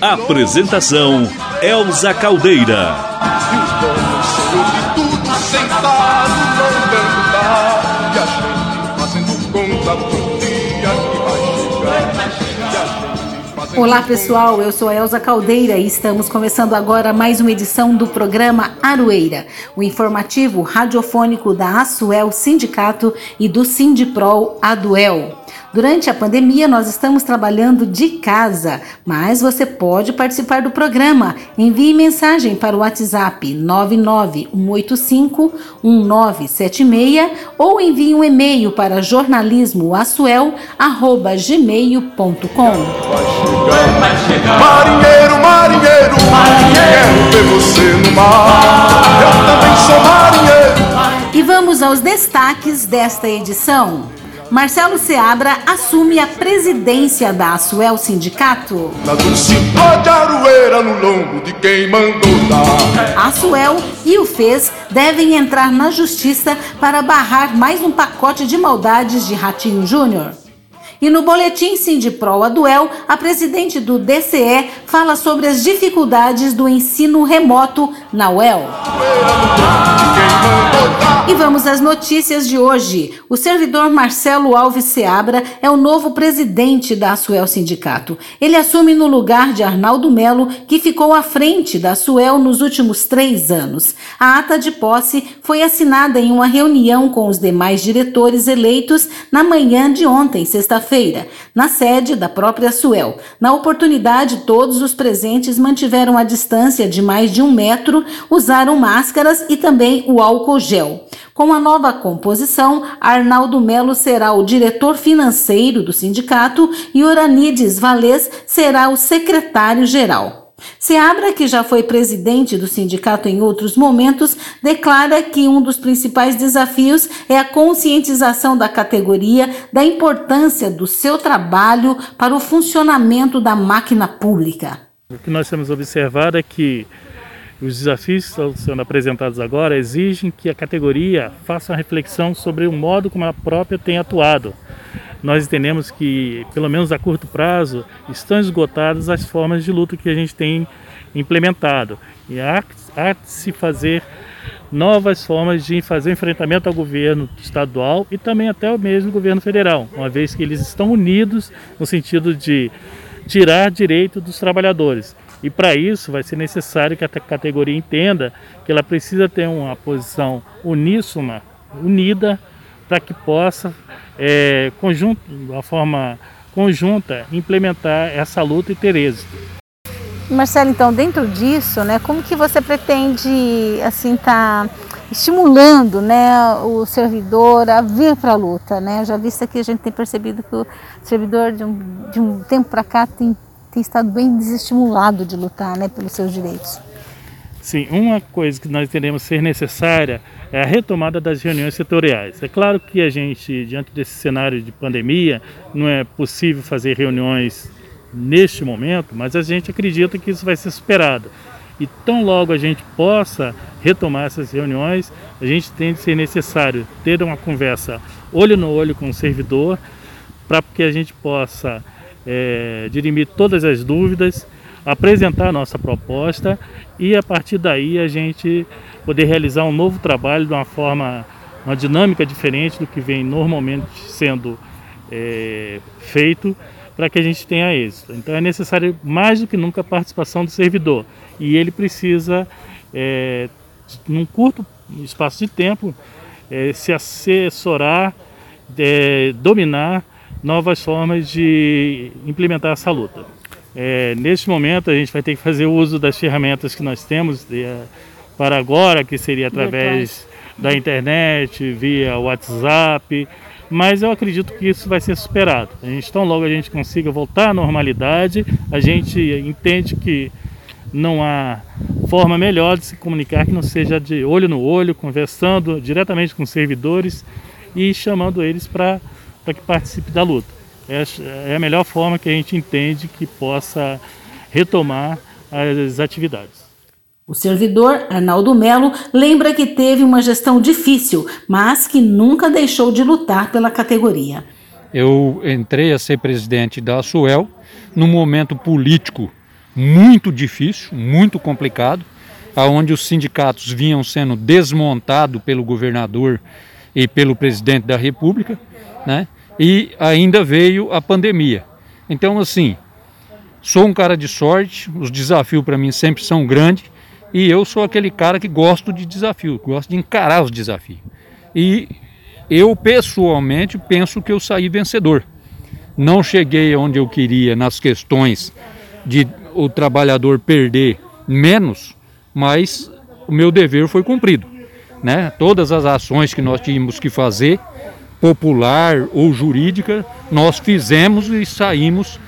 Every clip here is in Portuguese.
Apresentação Elza Caldeira. Olá pessoal, eu sou Elza Caldeira e estamos começando agora mais uma edição do programa Aroeira, o informativo radiofônico da Asuel Sindicato e do Sindiprol Aduel. Durante a pandemia, nós estamos trabalhando de casa, mas você pode participar do programa. Envie mensagem para o WhatsApp 991851976 ou envie um e-mail para chegar. Marinheiro, marinheiro, quero ver você no mar. Eu também sou marinheiro. E vamos aos destaques desta edição. Marcelo Seabra assume a presidência da Asuel Sindicato. A Asuel e o FES devem entrar na justiça para barrar mais um pacote de maldades de Ratinho Júnior. E no boletim Sindipro a Duel, a presidente do DCE fala sobre as dificuldades do ensino remoto na UEL. E vamos às notícias de hoje. O servidor Marcelo Alves Seabra é o novo presidente da Asuel Sindicato. Ele assume no lugar de Arnaldo Melo, que ficou à frente da Asuel nos últimos três anos. A ata de posse foi assinada em uma reunião com os demais diretores eleitos na manhã de ontem, sexta-feira, na sede da própria Asuel. Na oportunidade, todos os presentes mantiveram a distância de mais de um metro, usaram máscaras e também o álcool gel. Com a nova composição, Arnaldo Melo será o diretor financeiro do sindicato e Oranides Valês será o secretário-geral. Seabra, que já foi presidente do sindicato em outros momentos, declara que um dos principais desafios é a conscientização da categoria da importância do seu trabalho para o funcionamento da máquina pública. O que nós temos observado é que os desafios que estão sendo apresentados agora exigem que a categoria faça uma reflexão sobre o modo como ela própria tem atuado. Nós entendemos que, pelo menos a curto prazo, estão esgotadas as formas de luta que a gente tem implementado. E há, há de se fazer novas formas de fazer enfrentamento ao governo estadual e também até o mesmo governo federal, uma vez que eles estão unidos no sentido de tirar direito dos trabalhadores. E para isso vai ser necessário que a categoria entenda que ela precisa ter uma posição uníssona, unida, para que possa, é, conjunto, de forma conjunta, implementar essa luta e ter êxito. Marcelo, então, dentro disso, né, como que você pretende, assim, tá estimulando, né, o servidor a vir para a luta, né? Já visto que a gente tem percebido que o servidor de um, de um tempo para cá tem, tem estado bem desestimulado de lutar, né, pelos seus direitos. Sim, uma coisa que nós entendemos ser necessária é a retomada das reuniões setoriais. É claro que a gente, diante desse cenário de pandemia, não é possível fazer reuniões neste momento, mas a gente acredita que isso vai ser superado. E tão logo a gente possa retomar essas reuniões, a gente tem de ser necessário ter uma conversa olho no olho com o servidor, para que a gente possa é, dirimir todas as dúvidas, apresentar a nossa proposta e a partir daí a gente poder realizar um novo trabalho de uma forma, uma dinâmica diferente do que vem normalmente sendo é, feito para que a gente tenha êxito. Então é necessário mais do que nunca a participação do servidor e ele precisa, é, num curto espaço de tempo, é, se assessorar, é, dominar novas formas de implementar essa luta. É, neste momento a gente vai ter que fazer uso das ferramentas que nós temos de, para agora, que seria através da internet, via WhatsApp, mas eu acredito que isso vai ser superado. A gente tão logo a gente consiga voltar à normalidade, a gente entende que não há forma melhor de se comunicar que não seja de olho no olho, conversando diretamente com servidores e chamando eles para que participe da luta. É, a melhor forma que a gente entende que possa retomar as atividades. O servidor Arnaldo Melo lembra que teve uma gestão difícil, mas que nunca deixou de lutar pela categoria. Eu entrei a ser presidente da Suel num momento político muito difícil, muito complicado, aonde os sindicatos vinham sendo desmontados pelo governador e pelo presidente da República, né? E ainda veio a pandemia. Então, assim, sou um cara de sorte, os desafios para mim sempre são grandes e eu sou aquele cara que gosto de desafio, gosto de encarar os desafios. E eu pessoalmente penso que eu saí vencedor. Não cheguei onde eu queria nas questões de o trabalhador perder menos, mas o meu dever foi cumprido. Né? Todas as ações que nós tínhamos que fazer, popular ou jurídica, nós fizemos e saímos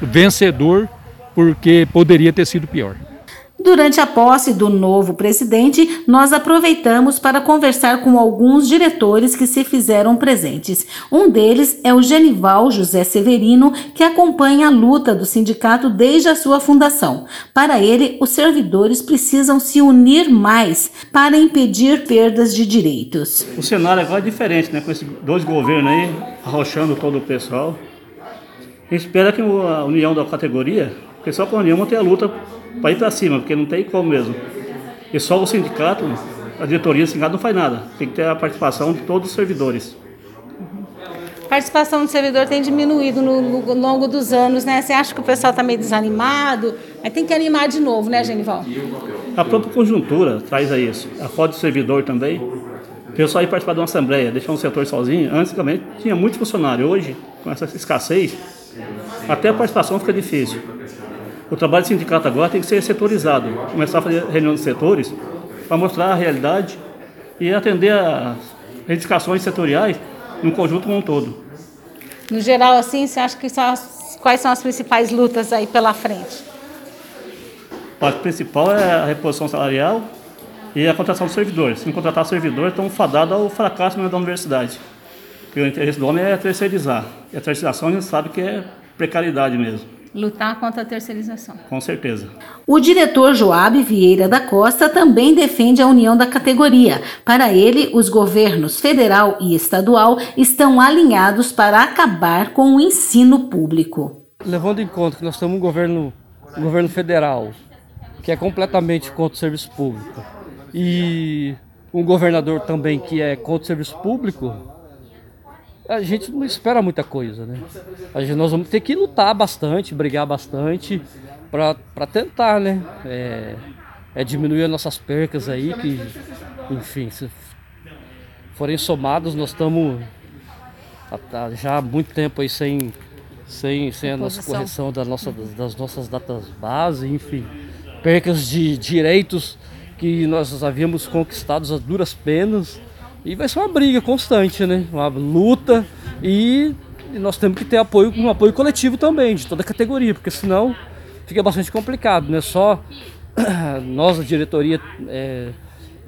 vencedor porque poderia ter sido pior. Durante a posse do novo presidente, nós aproveitamos para conversar com alguns diretores que se fizeram presentes. Um deles é o Genival José Severino, que acompanha a luta do sindicato desde a sua fundação. Para ele, os servidores precisam se unir mais para impedir perdas de direitos. O cenário agora é diferente, né? Com esses dois governos aí arrochando todo o pessoal. A gente espera que a união da categoria, porque só com a união ter a luta para ir para cima, porque não tem como mesmo. E só o sindicato, a diretoria do sindicato não faz nada. Tem que ter a participação de todos os servidores. A participação do servidor tem diminuído no, no, longo dos anos, né? Você acha que o pessoal está meio desanimado? Aí tem que animar de novo, né, Genival? A própria conjuntura traz a isso. A foto do servidor também. O pessoal ir participar de uma assembleia, deixar um setor sozinho. Antes, também tinha muito funcionário. Hoje, com essa escassez, até a participação fica difícil. O trabalho do sindicato agora tem que ser setorizado, começar a fazer reunião de setores para mostrar a realidade e atender as reivindicações setoriais no conjunto como um todo. No geral, assim, você acha que são as, quais são as principais lutas aí pela frente? A principal é a reposição salarial e a contratação de servidores. Se não contratar servidores, estão fadados ao fracasso da universidade. Porque o interesse do homem é terceirizar. E a terceirização a gente sabe que é precariedade mesmo lutar contra a terceirização. Com certeza. O diretor Joab Vieira da Costa também defende a união da categoria. Para ele, os governos federal e estadual estão alinhados para acabar com o ensino público. Levando em conta que nós temos um governo, um governo federal que é completamente contra o serviço público e um governador também que é contra o serviço público, a gente não espera muita coisa, né? A gente, nós vamos ter que lutar bastante, brigar bastante para tentar, né? É, é, diminuir as nossas percas aí, que, enfim, se forem somados, nós estamos já há muito tempo aí sem, sem, sem a nossa correção da nossa, das nossas datas base, enfim, percas de direitos que nós havíamos conquistados a duras penas e vai ser uma briga constante, né? Uma luta e, nós temos que ter apoio, um apoio coletivo também, de toda a categoria, porque senão fica bastante complicado, né? Só nós, a diretoria, é,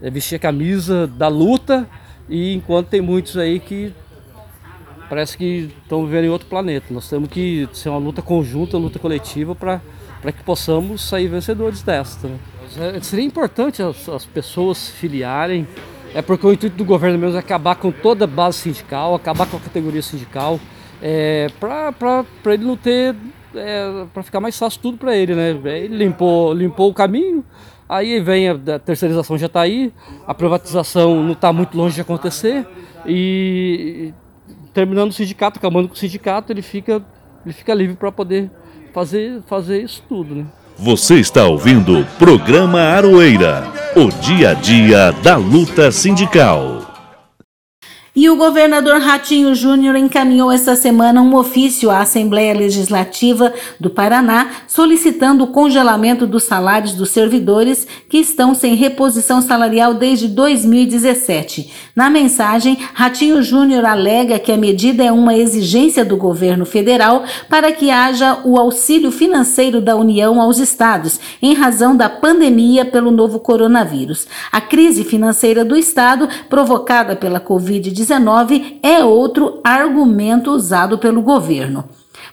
é vestir a camisa da luta e enquanto tem muitos aí que parece que estão vivendo em outro planeta. Nós temos que ser uma luta conjunta, uma luta coletiva para que possamos sair vencedores desta. Né? É, seria importante as, as pessoas filiarem é porque o intuito do governo mesmo é acabar com toda a base sindical, acabar com a categoria sindical, é, para ele não ter, é, para ficar mais fácil tudo para ele, né? Ele limpou, limpou o caminho, aí vem a, a terceirização já está aí, a privatização não está muito longe de acontecer e terminando o sindicato, acabando com o sindicato, ele fica, ele fica livre para poder fazer, fazer isso tudo, né? Você está ouvindo o programa Aroeira, o dia a dia da luta sindical. E o governador Ratinho Júnior encaminhou esta semana um ofício à Assembleia Legislativa do Paraná solicitando o congelamento dos salários dos servidores que estão sem reposição salarial desde 2017. Na mensagem, Ratinho Júnior alega que a medida é uma exigência do governo federal para que haja o auxílio financeiro da União aos estados em razão da pandemia pelo novo coronavírus. A crise financeira do estado provocada pela Covid-19 é outro argumento usado pelo governo.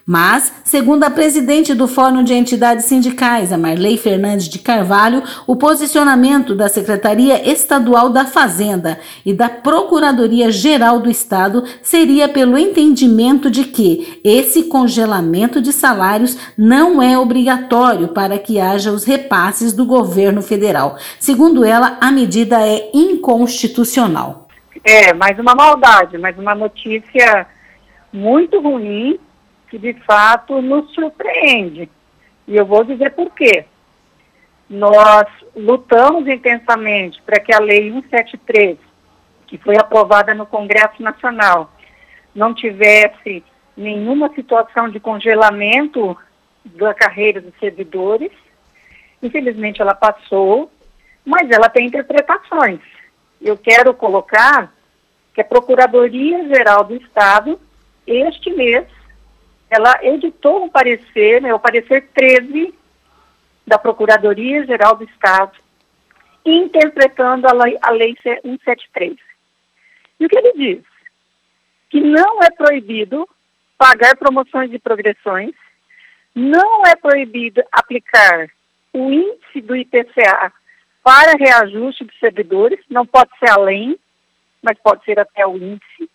Mas, segundo a presidente do Fórum de Entidades Sindicais, a Marley Fernandes de Carvalho, o posicionamento da Secretaria Estadual da Fazenda e da Procuradoria Geral do Estado seria pelo entendimento de que esse congelamento de salários não é obrigatório para que haja os repasses do governo federal. Segundo ela, a medida é inconstitucional. É, mais uma maldade, mais uma notícia muito ruim que de fato nos surpreende. E eu vou dizer por quê. Nós lutamos intensamente para que a Lei 173, que foi aprovada no Congresso Nacional, não tivesse nenhuma situação de congelamento da carreira dos servidores. Infelizmente ela passou, mas ela tem interpretações. Eu quero colocar que a Procuradoria-Geral do Estado, este mês, ela editou um parecer, né, o parecer 13 da Procuradoria-Geral do Estado, interpretando a lei, a lei 173. E o que ele diz? Que não é proibido pagar promoções e progressões, não é proibido aplicar o índice do IPCA para reajuste dos servidores, não pode ser além, mas pode ser até o índice.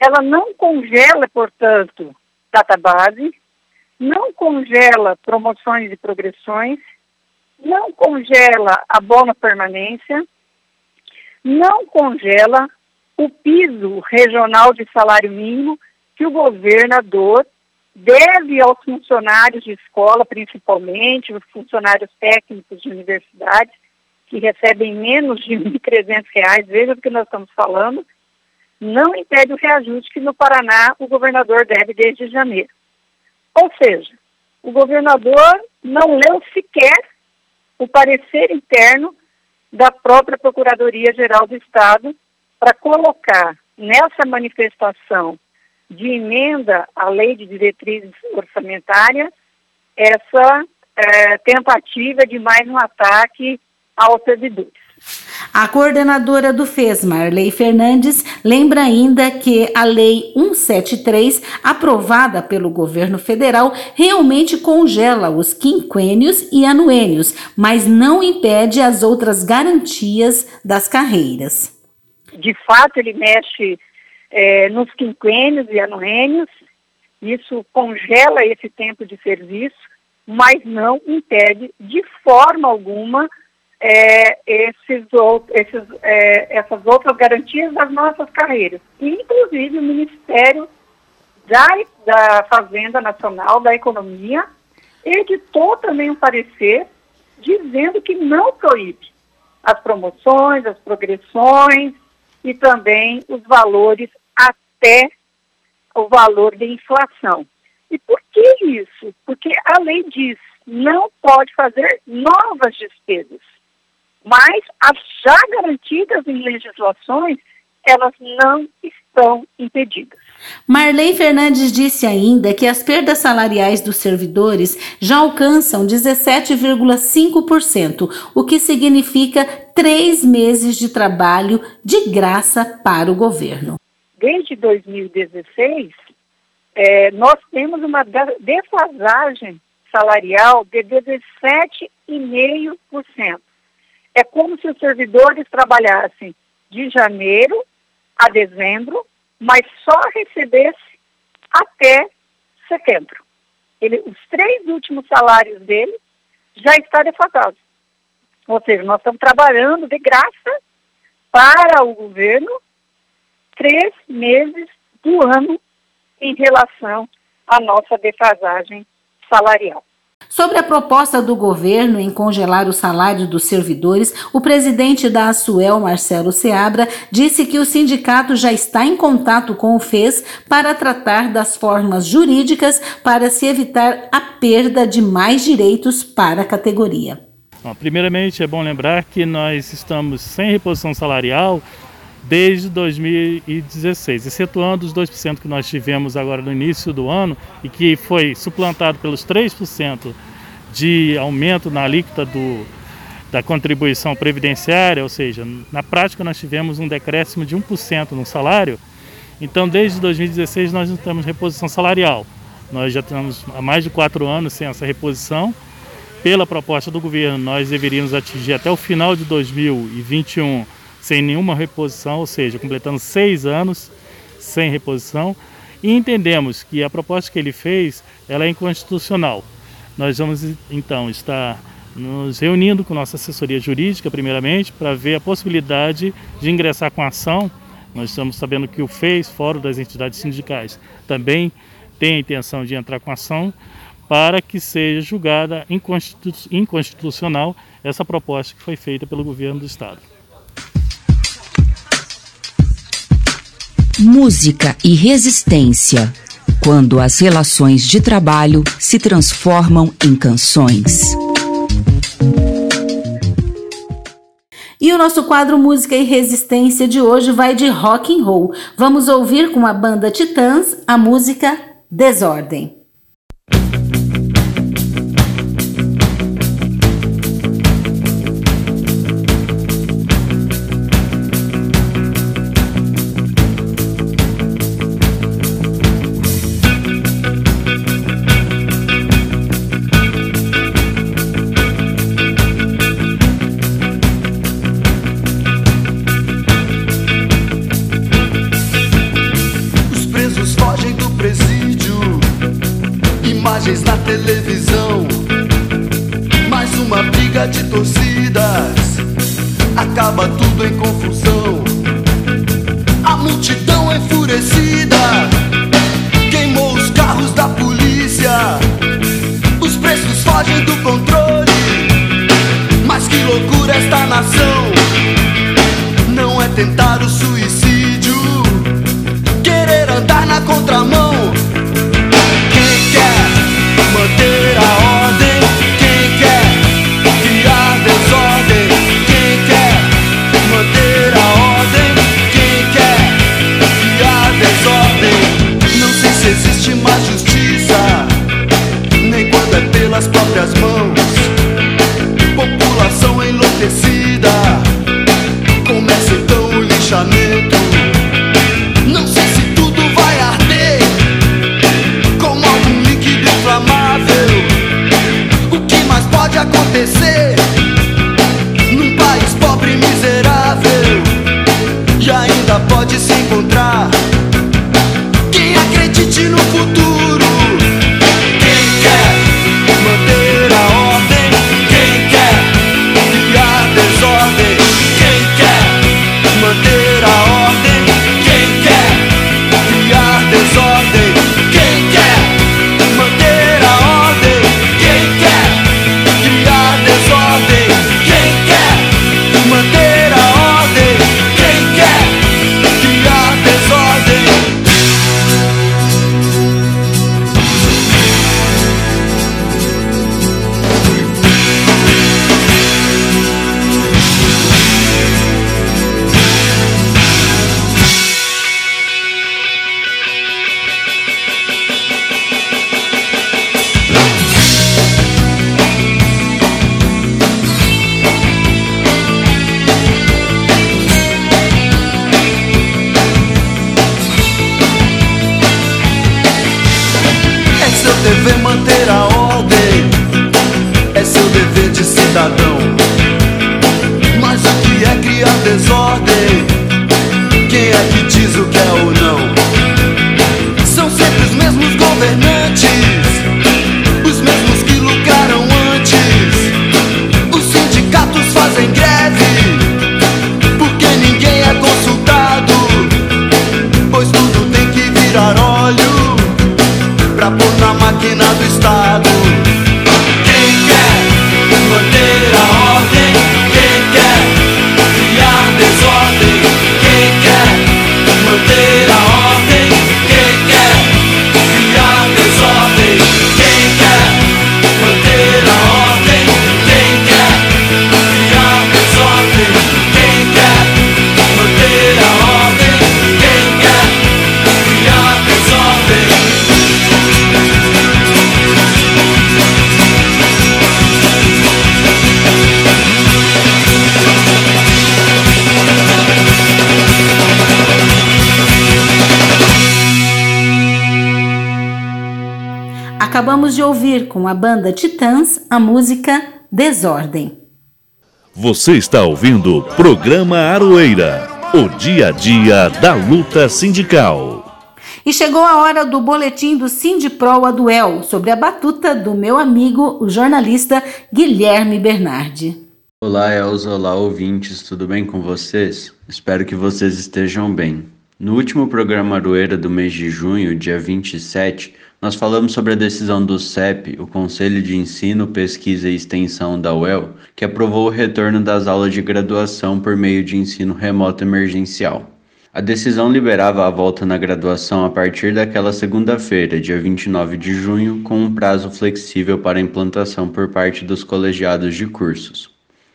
Ela não congela, portanto, database, não congela promoções e progressões, não congela a boa permanência, não congela o piso regional de salário mínimo que o governador deve aos funcionários de escola, principalmente os funcionários técnicos de universidades, que recebem menos de R$ 1.300, veja do que nós estamos falando, não impede o reajuste que no Paraná o governador deve desde janeiro. Ou seja, o governador não leu sequer o parecer interno da própria Procuradoria-Geral do Estado para colocar nessa manifestação de emenda à lei de diretrizes orçamentárias essa é, tentativa de mais um ataque aos servidores. A coordenadora do FES, Marley Fernandes, lembra ainda que a Lei 173, aprovada pelo governo federal, realmente congela os quinquênios e anuênios, mas não impede as outras garantias das carreiras. De fato, ele mexe é, nos quinquênios e anuênios, isso congela esse tempo de serviço, mas não impede de forma alguma é, esses, esses, é, essas outras garantias das nossas carreiras. Inclusive o Ministério da, da Fazenda Nacional, da Economia, editou também um parecer dizendo que não proíbe as promoções, as progressões e também os valores até o valor de inflação. E por que isso? Porque a lei diz não pode fazer novas despesas mas as já garantidas em legislações, elas não estão impedidas. Marley Fernandes disse ainda que as perdas salariais dos servidores já alcançam 17,5%, o que significa três meses de trabalho de graça para o governo. Desde 2016, é, nós temos uma defasagem salarial de 17,5%. É como se os servidores trabalhassem de janeiro a dezembro, mas só recebesse até setembro. Ele, os três últimos salários dele já está defasado. Ou seja, nós estamos trabalhando de graça para o governo três meses do ano em relação à nossa defasagem salarial. Sobre a proposta do governo em congelar o salário dos servidores, o presidente da Asuel, Marcelo Seabra, disse que o sindicato já está em contato com o FES para tratar das formas jurídicas para se evitar a perda de mais direitos para a categoria. Bom, primeiramente, é bom lembrar que nós estamos sem reposição salarial desde 2016, excetuando os 2% que nós tivemos agora no início do ano e que foi suplantado pelos 3% de aumento na alíquota do, da contribuição previdenciária, ou seja, na prática nós tivemos um decréscimo de 1% no salário. Então, desde 2016 nós não temos reposição salarial. Nós já estamos há mais de quatro anos sem essa reposição. Pela proposta do governo, nós deveríamos atingir até o final de 2021 sem nenhuma reposição, ou seja, completando seis anos sem reposição, e entendemos que a proposta que ele fez ela é inconstitucional. Nós vamos então estar nos reunindo com nossa assessoria jurídica, primeiramente, para ver a possibilidade de ingressar com ação. Nós estamos sabendo que o FES, Fórum das Entidades Sindicais, também tem a intenção de entrar com ação para que seja julgada inconstitucional essa proposta que foi feita pelo governo do Estado. Música e resistência. Quando as relações de trabalho se transformam em canções. E o nosso quadro Música e Resistência de hoje vai de rock and roll. Vamos ouvir com a banda Titãs a música Desordem. Acabamos de ouvir com a banda Titãs a música Desordem. Você está ouvindo o programa Aroeira, o dia a dia da luta sindical. E chegou a hora do boletim do Sindipro Aduel sobre a batuta do meu amigo, o jornalista Guilherme Bernardi. Olá, Elza, olá, ouvintes, tudo bem com vocês? Espero que vocês estejam bem. No último programa Aroeira do mês de junho, dia 27, nós falamos sobre a decisão do CEP, o Conselho de Ensino, Pesquisa e Extensão da UEL, que aprovou o retorno das aulas de graduação por meio de ensino remoto emergencial. A decisão liberava a volta na graduação a partir daquela segunda-feira, dia 29 de junho, com um prazo flexível para implantação por parte dos colegiados de cursos.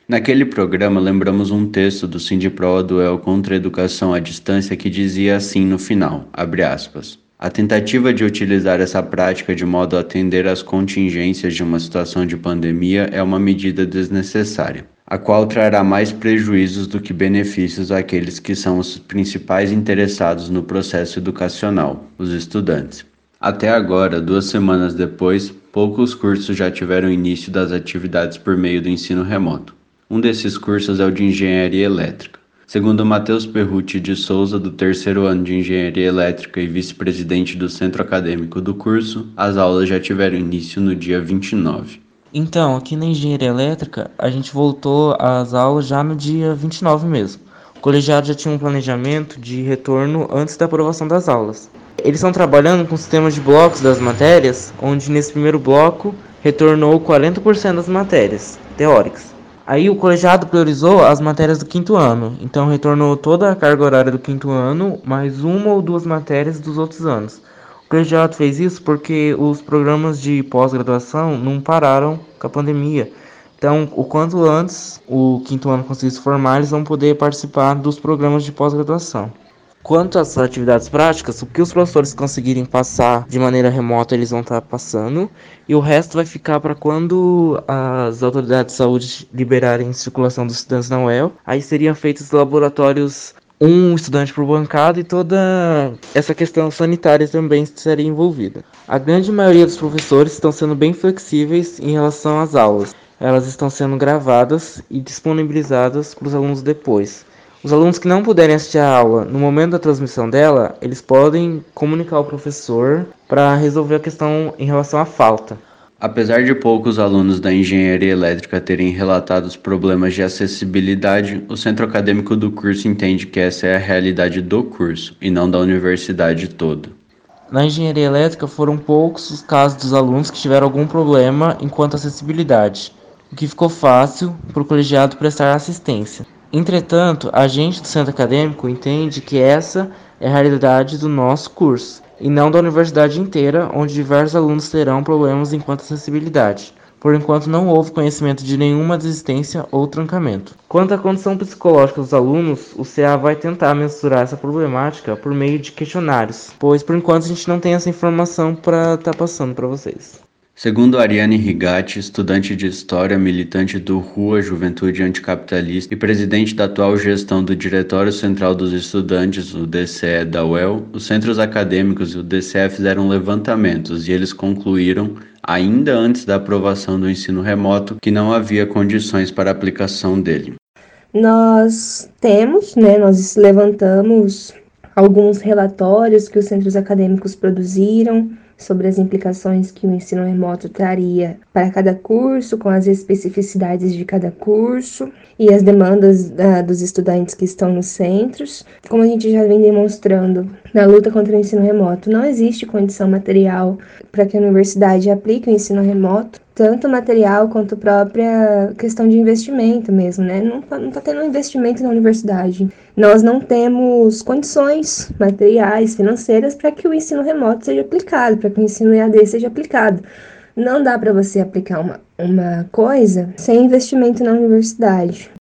Naquele programa, lembramos um texto do Sindipro Duel contra a Educação à Distância que dizia assim no final, abre aspas, a tentativa de utilizar essa prática de modo a atender às contingências de uma situação de pandemia é uma medida desnecessária, a qual trará mais prejuízos do que benefícios àqueles que são os principais interessados no processo educacional, os estudantes. Até agora, duas semanas depois, poucos cursos já tiveram início das atividades por meio do ensino remoto. Um desses cursos é o de engenharia elétrica. Segundo Matheus Perrucci de Souza, do terceiro ano de Engenharia Elétrica e vice-presidente do centro acadêmico do curso, as aulas já tiveram início no dia 29. Então, aqui na Engenharia Elétrica, a gente voltou às aulas já no dia 29 mesmo. O colegiado já tinha um planejamento de retorno antes da aprovação das aulas. Eles estão trabalhando com sistemas de blocos das matérias, onde nesse primeiro bloco retornou 40% das matérias teóricas. Aí o colegiado priorizou as matérias do quinto ano, então retornou toda a carga horária do quinto ano, mais uma ou duas matérias dos outros anos. O colegiado fez isso porque os programas de pós-graduação não pararam com a pandemia. Então, o quanto antes o quinto ano conseguir se formar, eles vão poder participar dos programas de pós-graduação. Quanto às atividades práticas, o que os professores conseguirem passar de maneira remota, eles vão estar passando, e o resto vai ficar para quando as autoridades de saúde liberarem circulação dos estudantes na UEL. Aí seriam feitos laboratórios um estudante por bancada e toda essa questão sanitária também estaria envolvida. A grande maioria dos professores estão sendo bem flexíveis em relação às aulas. Elas estão sendo gravadas e disponibilizadas para os alunos depois. Os alunos que não puderem assistir a aula no momento da transmissão dela, eles podem comunicar ao professor para resolver a questão em relação à falta. Apesar de poucos alunos da engenharia elétrica terem relatado os problemas de acessibilidade, o centro acadêmico do curso entende que essa é a realidade do curso e não da universidade toda. Na engenharia elétrica foram poucos os casos dos alunos que tiveram algum problema enquanto acessibilidade, o que ficou fácil para o colegiado prestar assistência. Entretanto, a gente do centro acadêmico entende que essa é a realidade do nosso curso, e não da universidade inteira, onde diversos alunos terão problemas enquanto acessibilidade. Por enquanto não houve conhecimento de nenhuma desistência ou trancamento. Quanto à condição psicológica dos alunos, o CA vai tentar mensurar essa problemática por meio de questionários, pois por enquanto a gente não tem essa informação para estar tá passando para vocês. Segundo Ariane Rigatti, estudante de História, militante do RUA Juventude Anticapitalista e presidente da atual gestão do Diretório Central dos Estudantes, o DCE da UEL, os centros acadêmicos e o DCE fizeram levantamentos e eles concluíram, ainda antes da aprovação do ensino remoto, que não havia condições para a aplicação dele. Nós temos, né, nós levantamos alguns relatórios que os centros acadêmicos produziram, sobre as implicações que o ensino remoto traria para cada curso, com as especificidades de cada curso e as demandas uh, dos estudantes que estão nos centros. Como a gente já vem demonstrando na luta contra o ensino remoto, não existe condição material para que a universidade aplique o ensino remoto tanto material quanto própria questão de investimento mesmo, né? Não está tá tendo investimento na universidade. Nós não temos condições materiais, financeiras para que o ensino remoto seja aplicado, para que o ensino EAD seja aplicado. Não dá para você aplicar uma, uma coisa sem investimento na universidade.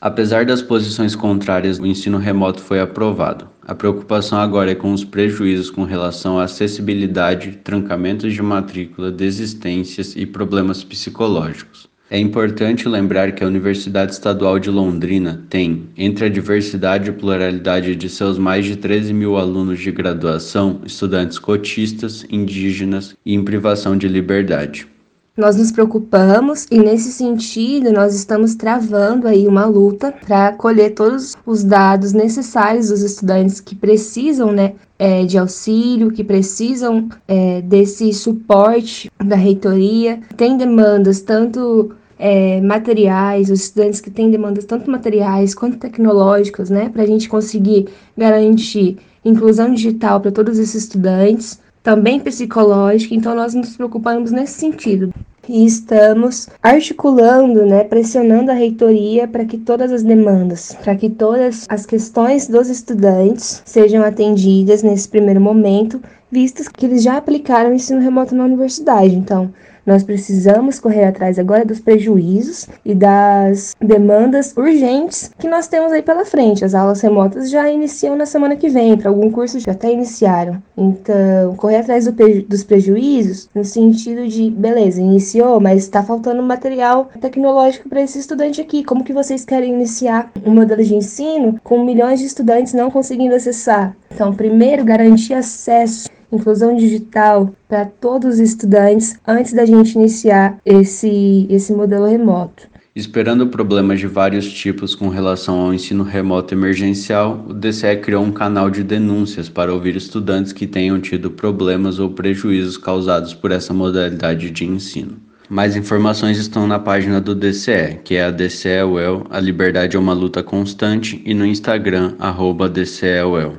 Apesar das posições contrárias, o ensino remoto foi aprovado. A preocupação agora é com os prejuízos com relação à acessibilidade, trancamentos de matrícula, desistências e problemas psicológicos. É importante lembrar que a Universidade Estadual de Londrina tem, entre a diversidade e pluralidade de seus mais de 13 mil alunos de graduação, estudantes cotistas, indígenas e em privação de liberdade. Nós nos preocupamos e nesse sentido nós estamos travando aí uma luta para colher todos os dados necessários dos estudantes que precisam, né, é, de auxílio, que precisam é, desse suporte da reitoria. Tem demandas tanto é, materiais, os estudantes que têm demandas tanto materiais quanto tecnológicas, né, para a gente conseguir garantir inclusão digital para todos esses estudantes também psicológica, então nós nos preocupamos nesse sentido. E estamos articulando, né, pressionando a reitoria para que todas as demandas, para que todas as questões dos estudantes sejam atendidas nesse primeiro momento, vistas que eles já aplicaram o ensino remoto na universidade. Então, nós precisamos correr atrás agora dos prejuízos e das demandas urgentes que nós temos aí pela frente. As aulas remotas já iniciam na semana que vem, para algum curso já até iniciaram. Então, correr atrás do dos prejuízos no sentido de, beleza, iniciou, mas está faltando material tecnológico para esse estudante aqui. Como que vocês querem iniciar um modelo de ensino com milhões de estudantes não conseguindo acessar? Então, primeiro, garantir acesso inclusão digital para todos os estudantes antes da gente iniciar esse, esse modelo remoto. Esperando problemas de vários tipos com relação ao ensino remoto emergencial, o DCE criou um canal de denúncias para ouvir estudantes que tenham tido problemas ou prejuízos causados por essa modalidade de ensino. Mais informações estão na página do DCE, que é a DCEUEL, a liberdade é uma luta constante, e no Instagram, arroba DCEUEL.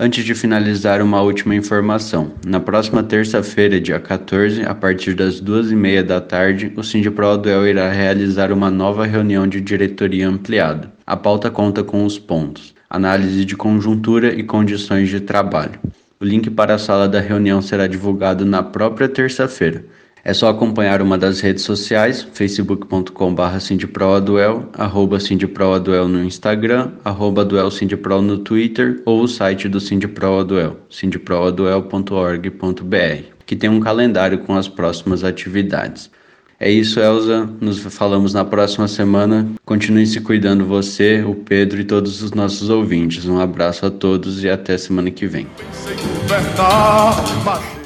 Antes de finalizar, uma última informação. Na próxima terça-feira, dia 14, a partir das duas e meia da tarde, o Sindipro Duel irá realizar uma nova reunião de diretoria ampliada. A pauta conta com os pontos: análise de conjuntura e condições de trabalho. O link para a sala da reunião será divulgado na própria terça-feira. É só acompanhar uma das redes sociais, facebook.com.br sindproaduel, arroba sindproaduel no Instagram, arroba duel sindpro no Twitter ou o site do Sindproaduel, sindproaduel.org.br, que tem um calendário com as próximas atividades. É isso, Elza. Nos falamos na próxima semana. Continue se cuidando você, o Pedro e todos os nossos ouvintes. Um abraço a todos e até semana que vem.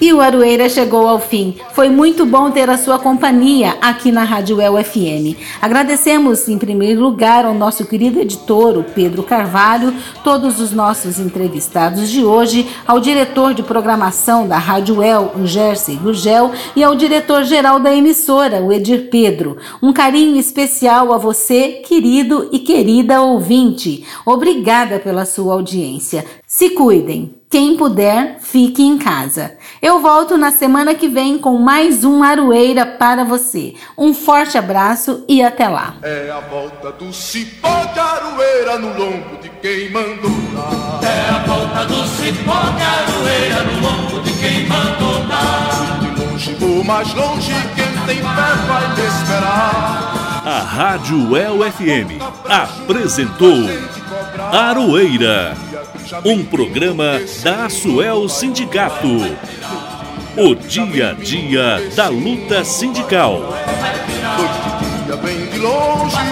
E o Aroeira chegou ao fim. Foi muito bom ter a sua companhia aqui na Rádio El FM. Agradecemos em primeiro lugar ao nosso querido editor, o Pedro Carvalho, todos os nossos entrevistados de hoje, ao diretor de programação da Rádio El, o Jersey Gugel, e ao diretor-geral da emissora, o Edir Pedro. Um carinho especial a você, querido e querida ouvinte. Obrigada pela sua audiência. Se cuidem. Quem puder, fique em casa. Eu volto na semana que vem com mais um Aroeira para você. Um forte abraço e até lá. É a volta do cipó de aroeira no lombo de quem mandou dar. É a volta do cipó de aroeira no lombo de quem mandou dar. De longe ou mais longe, quem tem fé vai te esperar. A Rádio El FM apresentou Aroeira um programa da Suel Sindicato. O dia a dia da luta sindical. Dia vem de longe